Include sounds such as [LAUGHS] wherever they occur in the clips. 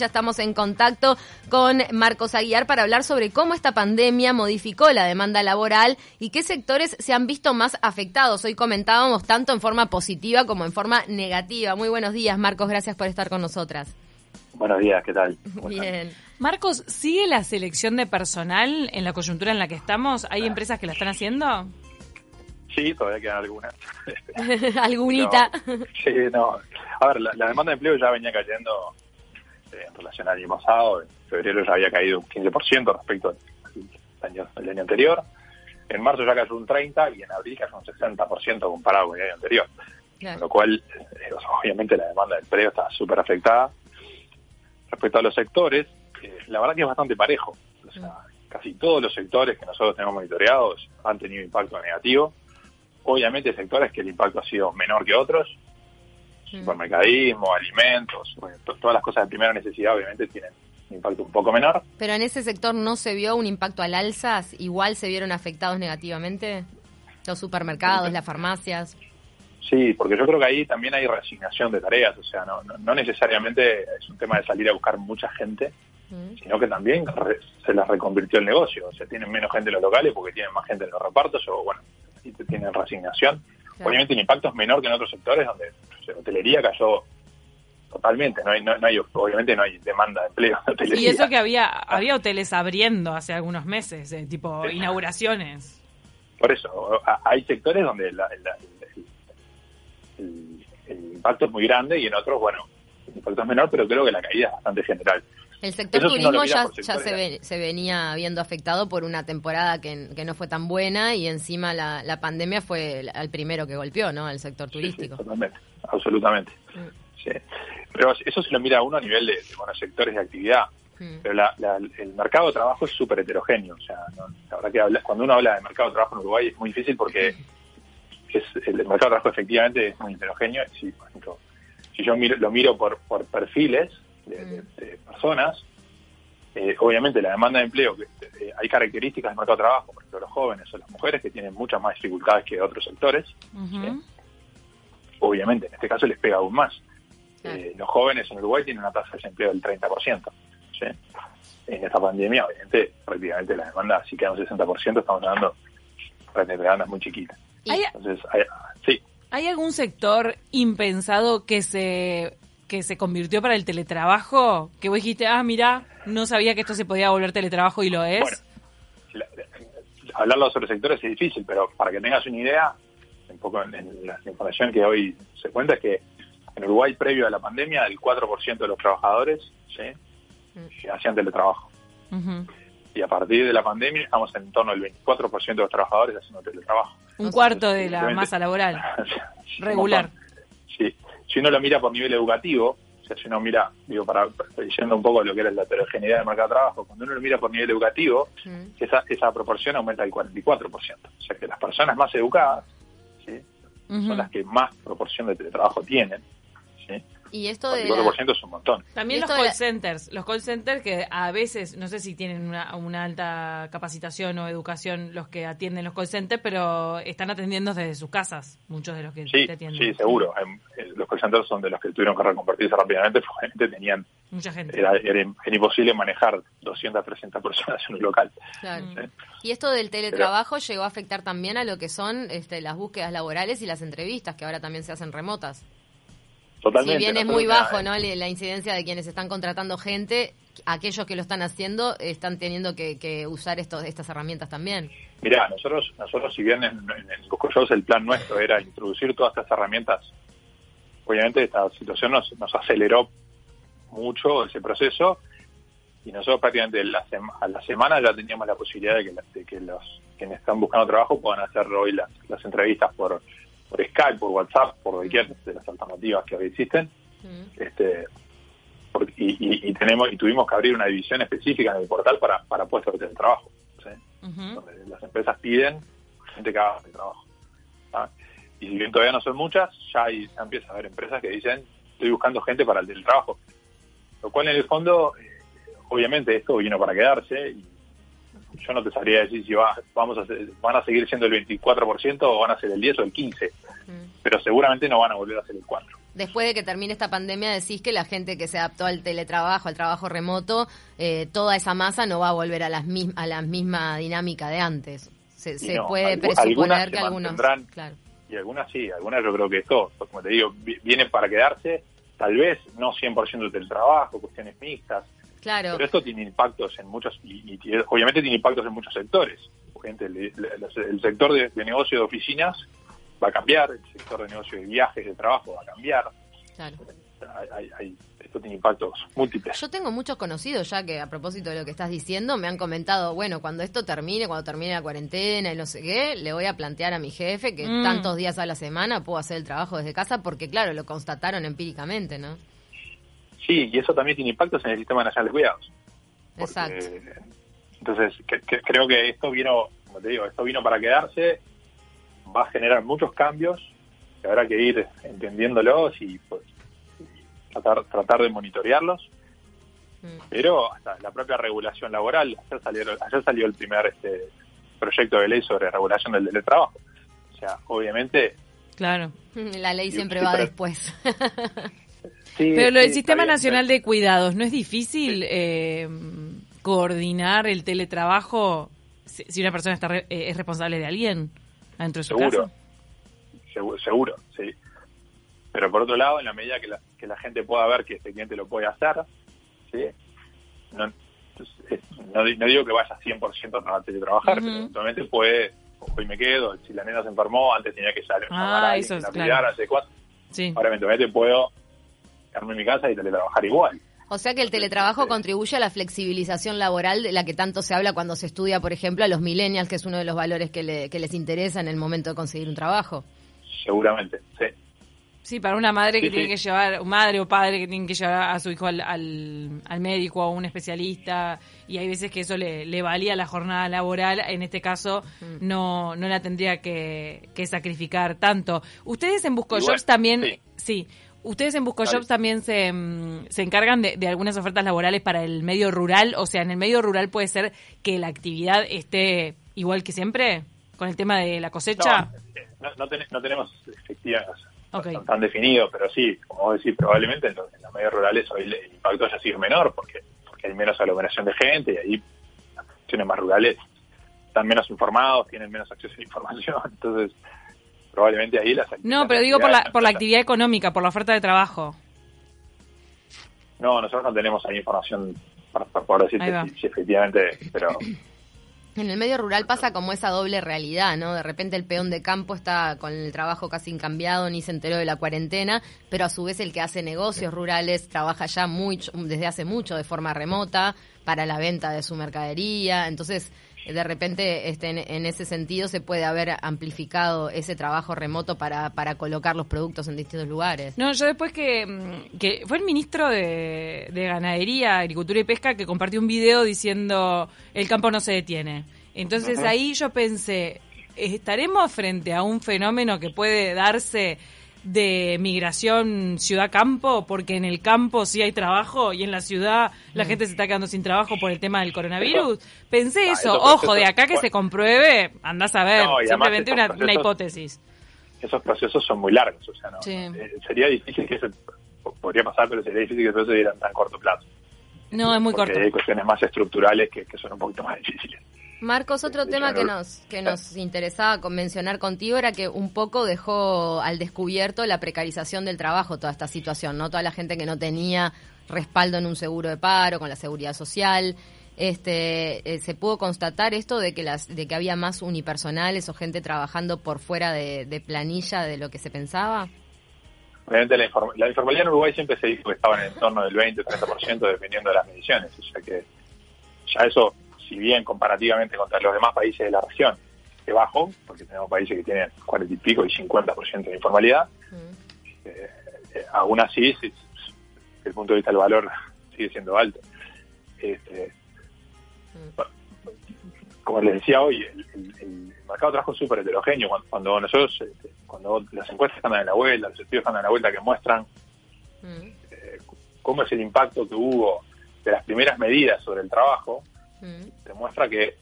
Ya estamos en contacto con Marcos Aguiar para hablar sobre cómo esta pandemia modificó la demanda laboral y qué sectores se han visto más afectados. Hoy comentábamos tanto en forma positiva como en forma negativa. Muy buenos días, Marcos. Gracias por estar con nosotras. Buenos días, ¿qué tal? [LAUGHS] Bien. Marcos, ¿sigue la selección de personal en la coyuntura en la que estamos? ¿Hay empresas que la están haciendo? Sí, todavía quedan algunas. [LAUGHS] Algunita. [LAUGHS] No, sí, no. A ver, la, la demanda de empleo ya venía cayendo en relación al año pasado. En febrero ya había caído un 15% respecto al año, al año anterior. En marzo ya cayó un 30% y en abril cayó un 60% comparado con el año anterior. Claro. Con lo cual, eh, obviamente la demanda de empleo está súper afectada. Respecto a los sectores, eh, la verdad que es bastante parejo. O sea, casi todos los sectores que nosotros tenemos monitoreados han tenido impacto negativo. Obviamente sectores que el impacto ha sido menor que otros. Supermercadismo, alimentos, todas las cosas de primera necesidad obviamente tienen un impacto un poco menor. Pero en ese sector no se vio un impacto al alza, igual se vieron afectados negativamente los supermercados, las farmacias. Sí, porque yo creo que ahí también hay resignación de tareas, o sea, no, no, no necesariamente es un tema de salir a buscar mucha gente, Mm. sino que también re- se les reconvirtió el negocio, o sea, tienen menos gente en los locales porque tienen más gente en los repartos, o bueno, tienen resignación. Claro. Obviamente el impacto es menor que en otros sectores donde sé, hotelería cayó totalmente, no hay, no, no hay, obviamente no hay demanda de empleo en hotelería. Y eso que había había hoteles abriendo hace algunos meses, eh, tipo inauguraciones. Por eso, hay sectores donde la- la- el, el- el impacto es muy grande y en otros, bueno, el impacto es menor, pero creo que la caída es bastante general. El sector Eso turismo ya, se, ve- se venía viendo afectado por una temporada que, que no fue tan buena y encima la, la pandemia fue el, primero que golpeó, ¿no? El sector Sí, turístico. sí, totalmente, absolutamente. Mm. Sí. Pero eso se lo mira uno a nivel de, de, bueno, sectores de actividad. Mm. Pero la- la- el mercado de trabajo es súper heterogéneo. O sea, no- la verdad que habla- cuando uno habla de mercado de trabajo en Uruguay es muy difícil porque [LAUGHS] es, el mercado de trabajo efectivamente es muy heterogéneo. Si, por ejemplo, si yo miro- lo miro por, por perfiles de, de- de personas, eh, obviamente la demanda de empleo, que, eh, hay características del mercado de trabajo, por ejemplo, los jóvenes o las mujeres que tienen muchas más dificultades que otros sectores. Obviamente, en este caso les pega aún más. Claro. Eh, los jóvenes en Uruguay tienen una tasa de desempleo del 30%. ¿sí? En esta pandemia, obviamente, prácticamente la demanda, si queda un 60%, estamos hablando de demandas muy chiquitas. Entonces, hay- ¿Hay algún sector impensado que se que se convirtió para el teletrabajo? Que vos dijiste, ah, mira, no sabía que esto se podía volver teletrabajo y lo es. Bueno. la- la- hablarlo sobre sectores es difícil, pero para que tengas una idea, un poco en, en la información que hoy se cuenta es que en Uruguay, previo a la pandemia, el 4% de los trabajadores ¿sí? Mm. hacían teletrabajo. Ujú. Y a partir de la pandemia estamos en torno al 24% de los trabajadores haciendo teletrabajo. Un cuarto de la masa laboral. [LAUGHS] Regular. Sí. Si uno lo mira por nivel educativo, o sea, si uno mira, digo, para diciendo un poco lo que era la heterogeneidad del mercado de trabajo, cuando uno lo mira por nivel educativo, Mm. esa, esa proporción aumenta al 44%. O sea que las personas más educadas ¿sí? Son las que más proporción de teletrabajo tienen. Y esto de la- 44% es un montón. También los call la- centers, los call centers que a veces, no sé si tienen una, una alta capacitación o educación los que atienden los call centers, pero están atendiendo desde sus casas, muchos de los que Sí, te atienden. sí, seguro. Em, eh, Los call centers son de los que tuvieron que reconvertirse rápidamente porque tenían, Mucha gente. era, era, era imposible manejar 200, 300 personas en un local. Claro. ¿sí? Y esto del teletrabajo llegó a afectar también a lo que son este, las búsquedas laborales y las entrevistas, que ahora también se hacen remotas. Totalmente. Si bien es muy bajo ¿no? La incidencia de quienes están contratando gente, aquellos que lo están haciendo están teniendo que, que usar estos, estas herramientas también. Mirá, nosotros, nosotros si bien en, en, en el plan nuestro era introducir todas estas herramientas, obviamente esta situación nos, nos aceleró mucho ese proceso y nosotros prácticamente la sema- a la semana ya teníamos la posibilidad de que, la- de que los quienes están buscando trabajo puedan hacer hoy las, las entrevistas por, por Skype, por WhatsApp, por cualquier de las alternativas que hoy existen. Mm. Este, por- y, y- y tenemos y tuvimos que abrir una división específica en el portal para, para puestos de teletrabajo. ¿sí? Donde las empresas piden gente que haga el trabajo. ¿ah? Y si bien todavía no son muchas, ya, hay, ya empieza a haber empresas que dicen, estoy buscando gente para el teletrabajo. Lo cual en el fondo, eh, obviamente esto vino para quedarse y yo no te sabría decir si va, vamos a ser- van a seguir siendo el 24% o van a ser el 10 o el 15%, Mm. pero seguramente no van a volver a ser el 4%. después de que termine esta pandemia, decís que la gente que se adaptó al teletrabajo, al trabajo remoto, eh, toda esa masa no va a volver a, las a la misma dinámica de antes. Se, puede presuponer que algunos... Claro. Y algunas sí, algunas yo creo que esto, como te digo, vienen para quedarse, tal vez no 100% del teletrabajo, cuestiones mixtas, Claro. Pero esto tiene impactos en muchos, y, obviamente tiene impactos en muchos sectores. Gente, el, sector de, negocio de oficinas va a cambiar, el sector de negocio de viajes, de trabajo va a cambiar. Claro. esto tiene impactos múltiples. Yo tengo muchos conocidos ya que a propósito de lo que estás diciendo me han comentado, bueno, cuando esto termine, cuando termine la cuarentena y no sé qué, le voy a plantear a mi jefe que mm. tantos días a la semana puedo hacer el trabajo desde casa porque claro, lo constataron empíricamente, ¿no? Sí, y eso también tiene impactos en el Sistema Nacional de Cuidados. Exacto. Entonces, creo que esto vino, como te digo, esto vino para quedarse, va a generar muchos cambios, que habrá que ir entendiéndolos y pues, tratar, tratar de monitorearlos. Mm. Pero hasta la propia regulación laboral, ayer salió, ayer salió el primer este proyecto de ley sobre regulación del teletrabajo. O sea, obviamente... Claro. [LAUGHS] La ley siempre va después. [LAUGHS] Pero lo del Sistema Nacional de Cuidados, ¿no es difícil eh, coordinar el teletrabajo si una persona está eh, es responsable de alguien dentro de su seguro. casa? Seguro, seguro, sí. Pero por otro lado, en la medida que la, que la gente pueda ver que este cliente lo puede hacer, ¿sí? no, no, digo que vaya 100% a teletrabajar, pero eventualmente puede, hoy me quedo, si la nena se enfermó, antes tenía que salir ah, a eso es, claro. Sí. Ahora eventualmente puedo quedarme en mi casa y teletrabajar igual. O sea que el teletrabajo contribuye a la flexibilización laboral de la que tanto se habla cuando se estudia, por ejemplo, a los millennials, que es uno de los valores que, les interesa en el momento de conseguir un trabajo. Seguramente, sí. Sí, para una madre que tiene que llevar, madre o padre que tiene que llevar a su hijo al, al, médico o a un especialista, y hay veces que eso le, le valía la jornada laboral, en este caso mm. no, no la tendría que, sacrificar tanto. Ustedes en Busco Jobs también, sí Ustedes en Busco Jobs también se, mm, se encargan de, algunas ofertas laborales para el medio rural. O sea, en el medio rural puede ser que la actividad esté igual que siempre, con el tema de la cosecha. No, no, tenemos efectivas tan, definido, pero sí, como decir, probablemente en los, medios rurales hoy el impacto haya sido menor, porque, porque hay menos aglomeración de gente y ahí las funciones más rurales están menos informados, tienen menos acceso a la información. [LAUGHS] Entonces, probablemente ahí las No, pero digo por la, por la actividad económica, por la oferta de trabajo. No, nosotros no tenemos ahí información para, poder decir si, efectivamente, pero... En el medio rural pasa como esa doble realidad, ¿no? De repente el peón de campo está con el trabajo casi incambiado, ni se enteró de la cuarentena, pero a su vez el que hace negocios rurales trabaja ya mucho, desde hace mucho de forma remota para la venta de su mercadería. Entonces, de repente este, en, ese sentido se puede haber amplificado ese trabajo remoto para, para colocar los productos en distintos lugares. No, yo después que, mm, que fue el ministro de, Ganadería, Agricultura y Pesca que compartió un video diciendo el campo no se detiene. Entonces ahí yo pensé, ¿estaremos frente a un fenómeno que puede darse de migración ciudad-campo, porque en el campo sí hay trabajo y en la ciudad la mm. gente se está quedando sin trabajo por el tema del coronavirus. Pensé eso, ojo, de acá que se compruebe, andás a ver, simplemente una, hipótesis. Esos procesos son muy largos, o sea, no, eh, sería difícil que eso, podría pasar, pero sería difícil que eso se diera en tan corto plazo. No, es muy corto. Hay cuestiones más estructurales que, que son un poquito más difíciles. Marcos, otro tema que nos, que nos interesaba mencionar contigo era que un poco dejó al descubierto la precarización del trabajo toda esta situación, ¿no? Toda la gente que no tenía respaldo en un seguro de paro, con la seguridad social. Este, eh, se pudo constatar esto de que las, de que había más unipersonales o gente trabajando por fuera de, planilla de lo que se pensaba. Obviamente la, informalidad en Uruguay siempre se dijo que estaba en el entorno del 20 o 30% dependiendo de las mediciones, o sea que ya eso si bien comparativamente contra los demás países de la región es bajo, porque tenemos países que tienen 40 y pico y 50% de informalidad, eh, eh, aún así, desde el punto de vista del valor, sigue siendo alto. Este, como les decía hoy, el, mercado de trabajo es súper heterogéneo. Cuando, nosotros, este, cuando las encuestas andan en la vuelta, los estudios andan en la vuelta que muestran eh, cómo es el impacto que hubo de las primeras medidas sobre el trabajo, demuestra que,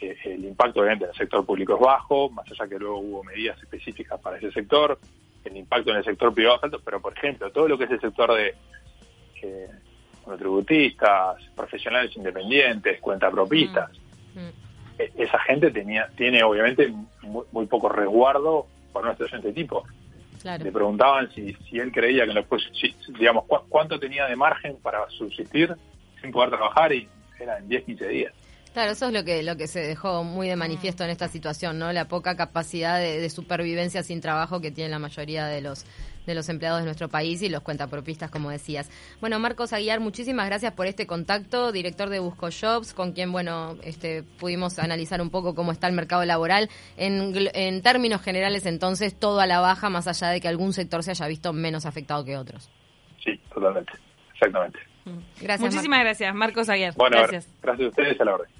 el impacto obviamente en el sector público es bajo, más allá que luego hubo medidas específicas para ese sector, el impacto en el sector privado es alto, pero por ejemplo, todo lo que es el sector de eh, tributistas, profesionales independientes, cuentapropistas, mm. esa gente tenía tiene obviamente muy, poco resguardo por una situación de este tipo. Le preguntaban si, si él creía que después, digamos, cuánto tenía de margen para subsistir sin poder trabajar y era en 10, 15 días. Claro, eso es lo que, lo que se dejó muy de manifiesto en esta situación, ¿no? La poca capacidad de, supervivencia sin trabajo que tiene la mayoría de los de los empleados de nuestro país y los cuentapropistas, como decías. Bueno, Marcos Aguiar, muchísimas gracias por este contacto, director de Busco Jobs, con quien, bueno, este, pudimos analizar un poco cómo está el mercado laboral. En, en términos generales, entonces, todo a la baja, más allá de que algún sector se haya visto menos afectado que otros. Sí, totalmente, exactamente. Gracias. Muchísimas gracias, Marcos Aguiar. Bueno, gracias. Gracias a ustedes a la orden.